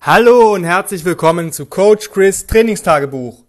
Hallo und herzlich willkommen zu Coach Chris Trainingstagebuch,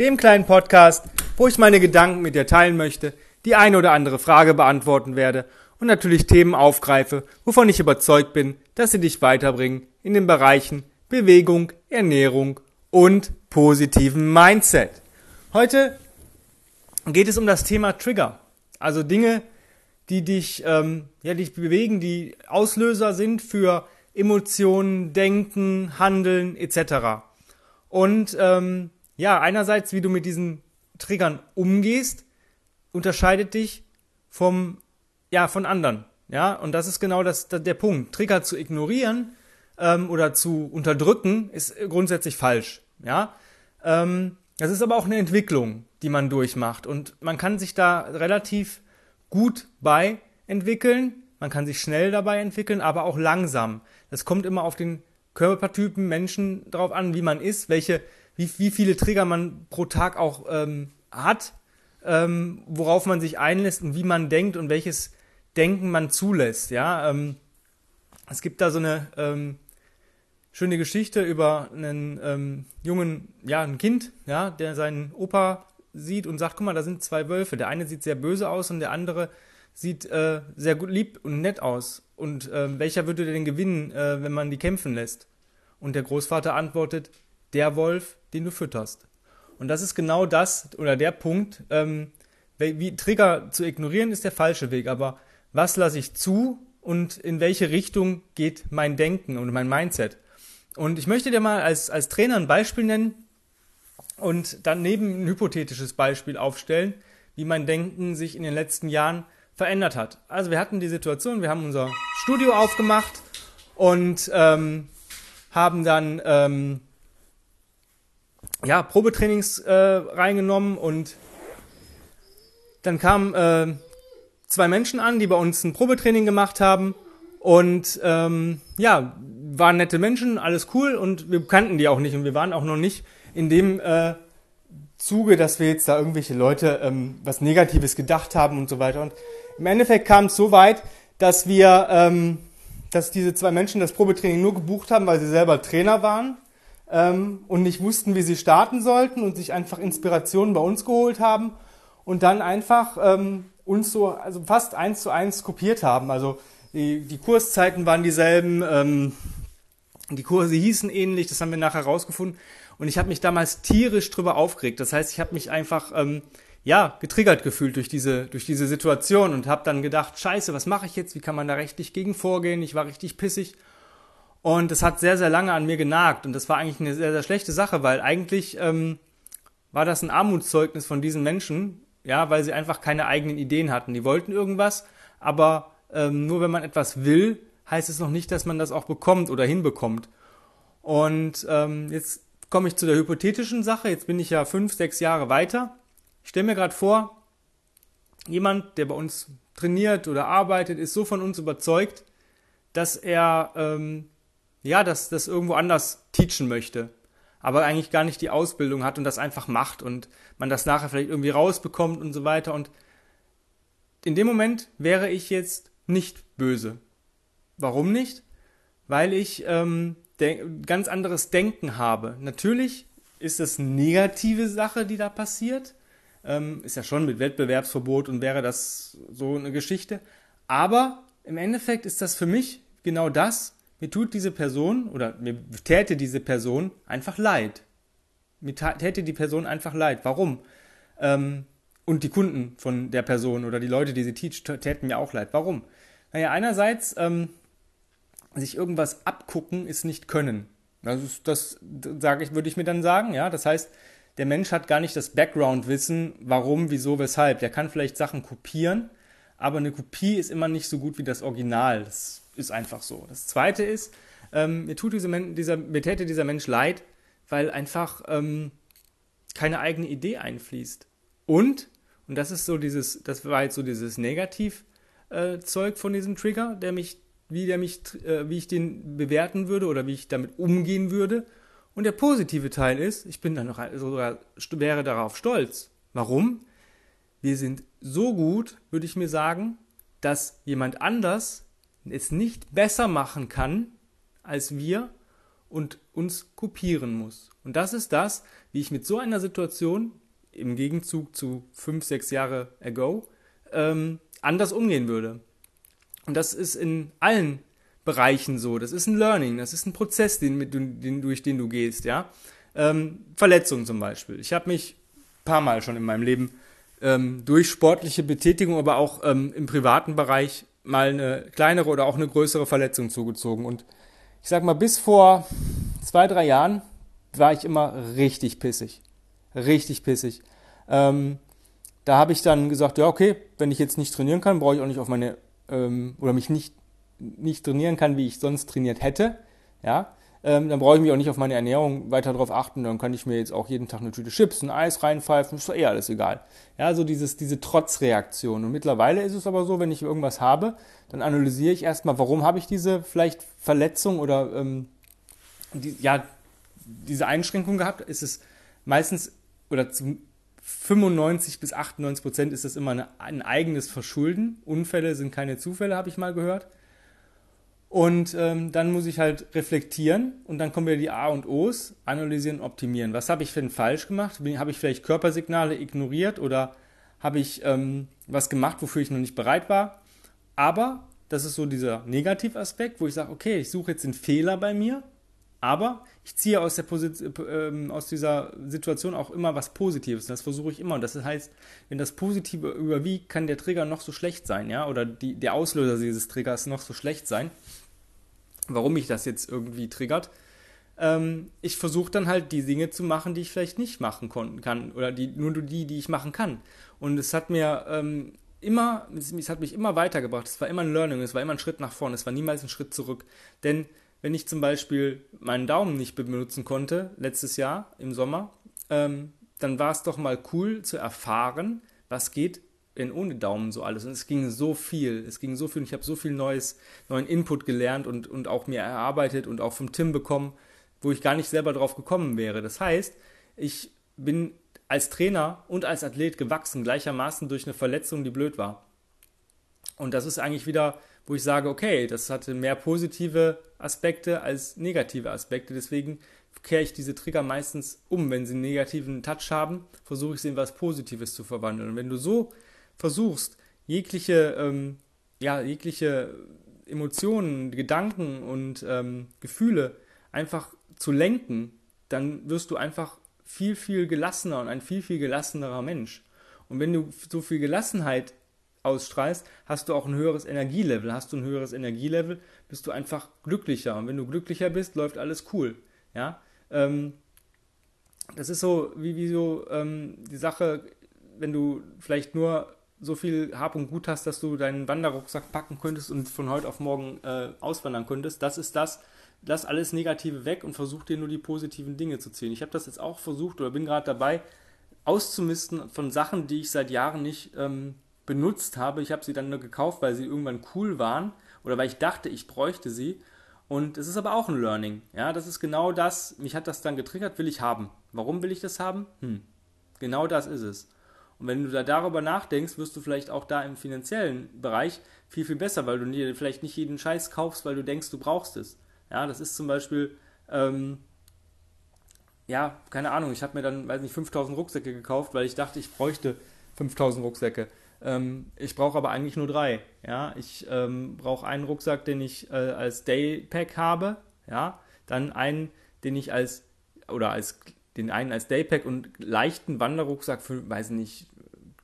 dem kleinen Podcast, wo ich meine Gedanken mit dir teilen möchte, die eine oder andere Frage beantworten werde und natürlich Themen aufgreife, wovon ich überzeugt bin, dass sie dich weiterbringen in den Bereichen Bewegung, Ernährung und positiven Mindset. Heute geht es um das Thema Trigger, also Dinge, die dich, ähm, ja, dich bewegen, die Auslöser sind für Emotionen, Denken, Handeln etc. Und ähm, ja, einerseits, wie du mit diesen Triggern umgehst, unterscheidet dich vom ja von anderen. Ja, und das ist genau das, das der Punkt. Trigger zu ignorieren ähm, oder zu unterdrücken ist grundsätzlich falsch. Ja, ähm, das ist aber auch eine Entwicklung, die man durchmacht und man kann sich da relativ gut bei entwickeln. Man kann sich schnell dabei entwickeln, aber auch langsam. Das kommt immer auf den Körpertypen Menschen drauf an, wie man ist, welche, wie, wie viele Trigger man pro Tag auch ähm, hat, ähm, worauf man sich einlässt und wie man denkt und welches Denken man zulässt. Ja, ähm, es gibt da so eine ähm, schöne Geschichte über einen ähm, jungen, ja, ein Kind, ja, der seinen Opa sieht und sagt, guck mal, da sind zwei Wölfe. Der eine sieht sehr böse aus und der andere sieht äh, sehr gut lieb und nett aus. Und äh, welcher würde denn gewinnen, äh, wenn man die kämpfen lässt? Und der Großvater antwortet, der Wolf, den du fütterst. Und das ist genau das oder der Punkt, ähm, wie Trigger zu ignorieren ist der falsche Weg, aber was lasse ich zu und in welche Richtung geht mein Denken und mein Mindset? Und ich möchte dir mal als, als Trainer ein Beispiel nennen und daneben ein hypothetisches Beispiel aufstellen, wie mein Denken sich in den letzten Jahren verändert hat. Also wir hatten die Situation, wir haben unser Studio aufgemacht und ähm, haben dann ähm, ja, Probetrainings äh, reingenommen und dann kamen äh, zwei Menschen an, die bei uns ein Probetraining gemacht haben und ähm, ja, waren nette Menschen, alles cool und wir kannten die auch nicht und wir waren auch noch nicht in dem äh, Zuge, dass wir jetzt da irgendwelche Leute ähm, was Negatives gedacht haben und so weiter. Und im Endeffekt kam es so weit, dass wir, ähm, dass diese zwei Menschen das Probetraining nur gebucht haben, weil sie selber Trainer waren ähm, und nicht wussten, wie sie starten sollten und sich einfach Inspirationen bei uns geholt haben und dann einfach ähm, uns so also fast eins zu eins kopiert haben. Also die, die Kurszeiten waren dieselben, ähm, die Kurse hießen ähnlich, das haben wir nachher rausgefunden. Und ich habe mich damals tierisch drüber aufgeregt. Das heißt, ich habe mich einfach ähm, ja, getriggert gefühlt durch diese, durch diese Situation und habe dann gedacht, scheiße, was mache ich jetzt? Wie kann man da rechtlich gegen vorgehen? Ich war richtig pissig. Und das hat sehr, sehr lange an mir genagt. Und das war eigentlich eine sehr, sehr schlechte Sache, weil eigentlich ähm, war das ein Armutszeugnis von diesen Menschen, ja, weil sie einfach keine eigenen Ideen hatten. Die wollten irgendwas, aber ähm, nur wenn man etwas will, heißt es noch nicht, dass man das auch bekommt oder hinbekommt. Und ähm, jetzt komme ich zu der hypothetischen Sache. Jetzt bin ich ja fünf, sechs Jahre weiter ich stelle mir gerade vor, jemand, der bei uns trainiert oder arbeitet, ist so von uns überzeugt, dass er ähm, ja, dass das irgendwo anders teachen möchte, aber eigentlich gar nicht die Ausbildung hat und das einfach macht und man das nachher vielleicht irgendwie rausbekommt und so weiter. Und in dem Moment wäre ich jetzt nicht böse. Warum nicht? Weil ich ähm, ganz anderes Denken habe. Natürlich ist es eine negative Sache, die da passiert, ähm, ist ja schon mit Wettbewerbsverbot und wäre das so eine Geschichte. Aber im Endeffekt ist das für mich genau das. Mir tut diese Person oder mir täte diese Person einfach leid. Mir täte die Person einfach leid. Warum? Ähm, und die Kunden von der Person oder die Leute, die sie teacht, täten mir auch leid. Warum? Naja, einerseits, ähm, sich irgendwas abgucken ist nicht können. Das, ist, das sage ich, würde ich mir dann sagen, ja. Das heißt, der Mensch hat gar nicht das Background-Wissen, warum, wieso, weshalb. Der kann vielleicht Sachen kopieren, aber eine Kopie ist immer nicht so gut wie das Original. Das ist einfach so. Das Zweite ist, ähm, mir, tut diese Men dieser, mir täte dieser Mensch leid, weil einfach ähm, keine eigene Idee einfließt. Und, und das ist so dieses, das war jetzt so dieses Negativ-Zeug äh, von diesem Trigger, der mich, wie der mich, äh, wie ich den bewerten würde oder wie ich damit umgehen würde. Und der positive Teil ist, ich bin dann noch sogar wäre darauf stolz. Warum? Wir sind so gut, würde ich mir sagen, dass jemand anders es nicht besser machen kann als wir und uns kopieren muss. Und das ist das, wie ich mit so einer Situation im Gegenzug zu fünf, sechs Jahre ago ähm, anders umgehen würde. Und das ist in allen Bereichen so. Das ist ein Learning, das ist ein Prozess, den, den, durch den du gehst, ja. Ähm, Verletzungen zum Beispiel. Ich habe mich ein paar Mal schon in meinem Leben ähm, durch sportliche Betätigung, aber auch ähm, im privaten Bereich mal eine kleinere oder auch eine größere Verletzung zugezogen. Und ich sag mal, bis vor zwei, drei Jahren war ich immer richtig pissig. Richtig pissig. Ähm, da habe ich dann gesagt, ja, okay, wenn ich jetzt nicht trainieren kann, brauche ich auch nicht auf meine, ähm, oder mich nicht, nicht trainieren kann, wie ich sonst trainiert hätte, ja, ähm, dann brauche ich mich auch nicht auf meine Ernährung weiter darauf achten, dann kann ich mir jetzt auch jeden Tag eine Tüte Chips, ein Eis reinpfeifen, ist doch eh alles egal. Ja, so dieses, diese Trotzreaktion. Und mittlerweile ist es aber so, wenn ich irgendwas habe, dann analysiere ich erstmal, warum habe ich diese vielleicht Verletzung oder ähm, die, ja, diese Einschränkung gehabt. Ist es meistens oder zu 95 bis 98 Prozent ist das immer eine, ein eigenes Verschulden. Unfälle sind keine Zufälle, habe ich mal gehört. Und ähm, dann muss ich halt reflektieren und dann kommen wieder die A und O's, analysieren, optimieren. Was habe ich denn falsch gemacht? Habe ich vielleicht Körpersignale ignoriert oder habe ich ähm, was gemacht, wofür ich noch nicht bereit war? Aber das ist so dieser Negativaspekt, wo ich sage, okay, ich suche jetzt den Fehler bei mir, aber ich ziehe aus, der Position, äh, aus dieser Situation auch immer was Positives. Das versuche ich immer. Und das heißt, wenn das Positive überwiegt, kann der Trigger noch so schlecht sein, ja, oder die, der Auslöser dieses Triggers noch so schlecht sein warum mich das jetzt irgendwie triggert. Ähm, ich versuche dann halt die Dinge zu machen, die ich vielleicht nicht machen kann oder die, nur die, die ich machen kann. Und es hat mir ähm, immer, es, hat mich immer weitergebracht. Es war immer ein Learning, es war immer ein Schritt nach vorne, es war niemals ein Schritt zurück. Denn wenn ich zum Beispiel meinen Daumen nicht benutzen konnte, letztes Jahr im Sommer, ähm, dann war es doch mal cool zu erfahren, was geht, in ohne Daumen so alles. Und es ging so viel. Es ging so viel und ich habe so viel neues, neuen Input gelernt und, und auch mir erarbeitet und auch vom Tim bekommen, wo ich gar nicht selber drauf gekommen wäre. Das heißt, ich bin als Trainer und als Athlet gewachsen, gleichermaßen durch eine Verletzung, die blöd war. Und das ist eigentlich wieder, wo ich sage, okay, das hatte mehr positive Aspekte als negative Aspekte. Deswegen kehre ich diese Trigger meistens um. Wenn sie einen negativen Touch haben, versuche ich sie in was Positives zu verwandeln. Und wenn du so versuchst, jegliche, ähm, ja, jegliche Emotionen, Gedanken und ähm, Gefühle einfach zu lenken, dann wirst du einfach viel, viel gelassener und ein viel, viel gelassenerer Mensch. Und wenn du so viel Gelassenheit ausstrahlst, hast du auch ein höheres Energielevel. Hast du ein höheres Energielevel, bist du einfach glücklicher. Und wenn du glücklicher bist, läuft alles cool. Ja, ähm, das ist so wie, wie so ähm, die Sache, wenn du vielleicht nur so viel Hab und Gut hast, dass du deinen Wanderrucksack packen könntest und von heute auf morgen äh, auswandern könntest. Das ist das. Lass alles Negative weg und versuch dir nur die positiven Dinge zu ziehen. Ich habe das jetzt auch versucht oder bin gerade dabei, auszumisten von Sachen, die ich seit Jahren nicht ähm, benutzt habe. Ich habe sie dann nur gekauft, weil sie irgendwann cool waren oder weil ich dachte, ich bräuchte sie. Und es ist aber auch ein Learning. Ja, das ist genau das. Mich hat das dann getriggert, will ich haben. Warum will ich das haben? Hm. Genau das ist es. Und wenn du da darüber nachdenkst, wirst du vielleicht auch da im finanziellen Bereich viel, viel besser, weil du dir vielleicht nicht jeden Scheiß kaufst, weil du denkst, du brauchst es. Ja, das ist zum Beispiel, ähm, ja, keine Ahnung, ich habe mir dann, weiß nicht, 5000 Rucksäcke gekauft, weil ich dachte, ich bräuchte 5000 Rucksäcke. Ähm, ich brauche aber eigentlich nur drei. Ja, ich ähm, brauche einen Rucksack, den ich äh, als Daypack habe. Ja, dann einen, den ich als oder als den einen als Daypack und leichten Wanderrucksack für, weiß nicht,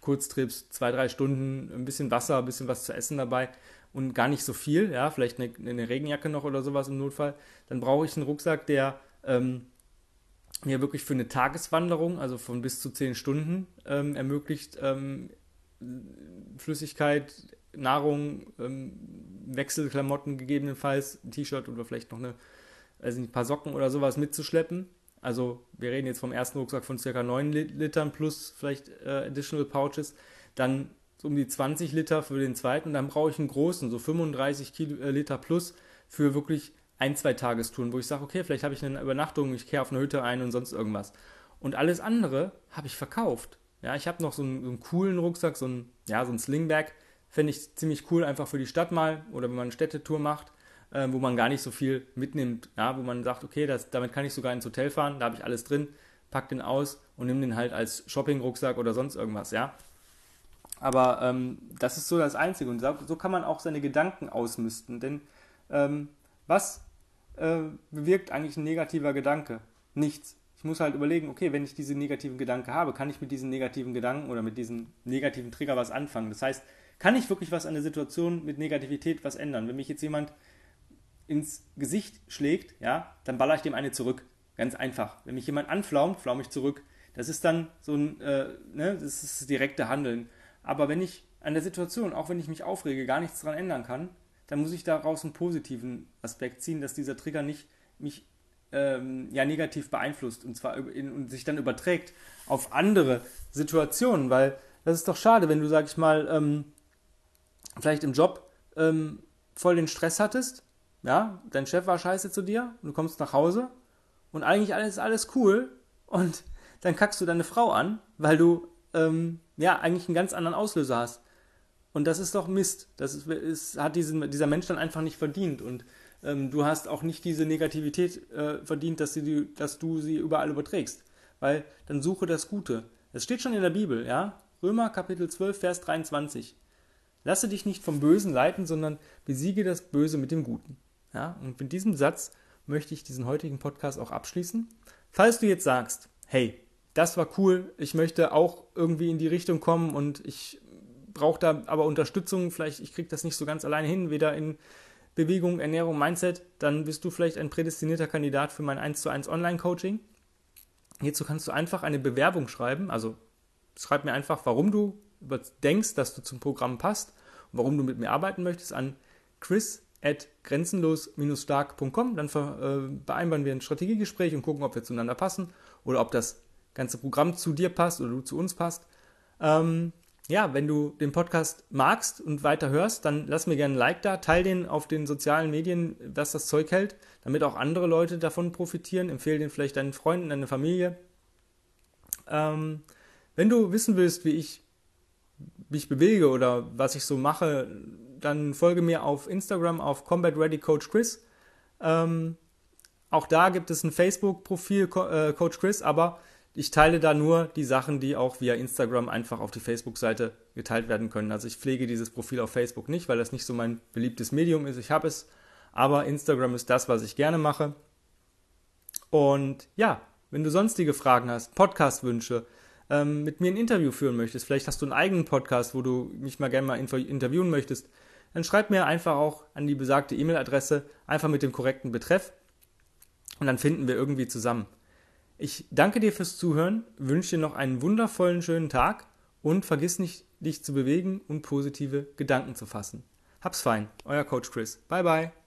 Kurztrips, zwei, drei Stunden, ein bisschen Wasser, ein bisschen was zu essen dabei und gar nicht so viel, ja, vielleicht eine, eine Regenjacke noch oder sowas im Notfall, dann brauche ich einen Rucksack, der ähm, mir wirklich für eine Tageswanderung, also von bis zu zehn Stunden, ähm, ermöglicht, ähm, Flüssigkeit, Nahrung, ähm, Wechselklamotten gegebenenfalls, ein T-Shirt oder vielleicht noch eine, also ein paar Socken oder sowas mitzuschleppen also wir reden jetzt vom ersten Rucksack von ca. 9 Litern plus vielleicht äh, Additional Pouches, dann so um die 20 Liter für den zweiten, dann brauche ich einen großen, so 35 Kilo, äh, Liter plus für wirklich ein, zwei Tagestouren, wo ich sage, okay, vielleicht habe ich eine Übernachtung, ich kehre auf eine Hütte ein und sonst irgendwas. Und alles andere habe ich verkauft. Ja, ich habe noch so einen, so einen, coolen Rucksack, so ein, ja, so ein Slingbag, fände ich ziemlich cool, einfach für die Stadt mal oder wenn man eine Städtetour macht. äh, wo man gar nicht so viel mitnimmt, ja, wo man sagt, okay, das, damit kann ich sogar ins Hotel fahren, da habe ich alles drin, pack den aus und nimm den halt als Shopping-Rucksack oder sonst irgendwas, ja. Aber ähm, das ist so das Einzige und so kann man auch seine Gedanken ausmisten, denn ähm, was äh, bewirkt eigentlich ein negativer Gedanke? Nichts. Ich muss halt überlegen, okay, wenn ich diese negativen Gedanken habe, kann ich mit diesen negativen Gedanken oder mit diesem negativen Trigger was anfangen? Das heißt, kann ich wirklich was an der Situation mit Negativität was ändern? Wenn mich jetzt jemand ins Gesicht schlägt, ja, dann baller ich dem eine zurück. Ganz einfach. Wenn mich jemand anflaumt, flaume ich zurück. Das ist dann so ein, äh, ne, das ist das direkte Handeln. Aber wenn ich an der Situation, auch wenn ich mich aufrege, gar nichts daran ändern kann, dann muss ich daraus einen positiven Aspekt ziehen, dass dieser Trigger nicht mich ähm, ja negativ beeinflusst und zwar in, und sich dann überträgt auf andere Situationen, weil das ist doch schade, wenn du, sag ich mal, ähm, vielleicht im Job ähm, voll den Stress hattest ja, dein Chef war scheiße zu dir und du kommst nach Hause und eigentlich alles alles cool und dann kackst du deine Frau an, weil du ähm, ja eigentlich einen ganz anderen Auslöser hast. Und das ist doch Mist. Das ist, ist, hat diesen, dieser Mensch dann einfach nicht verdient. Und ähm, du hast auch nicht diese Negativität äh, verdient, dass, sie, dass du sie überall überträgst. Weil dann suche das Gute. Es steht schon in der Bibel, ja? Römer Kapitel 12, Vers 23. Lasse dich nicht vom Bösen leiten, sondern besiege das Böse mit dem Guten. Ja, und mit diesem Satz möchte ich diesen heutigen Podcast auch abschließen. Falls du jetzt sagst, hey, das war cool, ich möchte auch irgendwie in die Richtung kommen und ich brauche da aber Unterstützung, vielleicht ich kriege das nicht so ganz alleine hin, weder in Bewegung, Ernährung, Mindset, dann bist du vielleicht ein prädestinierter Kandidat für mein 1 zu 1 Online-Coaching. Hierzu kannst du einfach eine Bewerbung schreiben, also schreib mir einfach, warum du denkst, dass du zum Programm passt und warum du mit mir arbeiten möchtest an chris at grenzenlos-stark.com. Dann äh, vereinbaren wir ein Strategiegespräch und gucken, ob wir zueinander passen oder ob das ganze Programm zu dir passt oder du zu uns passt. Ähm, ja, wenn du den Podcast magst und weiter hörst, dann lass mir gerne ein Like da, teil den auf den sozialen Medien, was das Zeug hält, damit auch andere Leute davon profitieren. Empfehle den vielleicht deinen Freunden, deiner Familie. Ähm, wenn du wissen willst, wie ich mich bewege oder was ich so mache, dann folge mir auf Instagram auf Combat Ready Coach Chris. Ähm, auch da gibt es ein Facebook-Profil äh, Coach Chris, aber ich teile da nur die Sachen, die auch via Instagram einfach auf die Facebook-Seite geteilt werden können. Also ich pflege dieses Profil auf Facebook nicht, weil das nicht so mein beliebtes Medium ist. Ich habe es, aber Instagram ist das, was ich gerne mache. Und ja, wenn du sonstige Fragen hast, Podcast-Wünsche, ähm, mit mir ein Interview führen möchtest, vielleicht hast du einen eigenen Podcast, wo du mich mal gerne mal interviewen möchtest, dann schreib mir einfach auch an die besagte E-Mail-Adresse, einfach mit dem korrekten Betreff und dann finden wir irgendwie zusammen. Ich danke dir fürs Zuhören, wünsche dir noch einen wundervollen schönen Tag und vergiss nicht, dich zu bewegen und positive Gedanken zu fassen. Hab's fein, euer Coach Chris. Bye bye.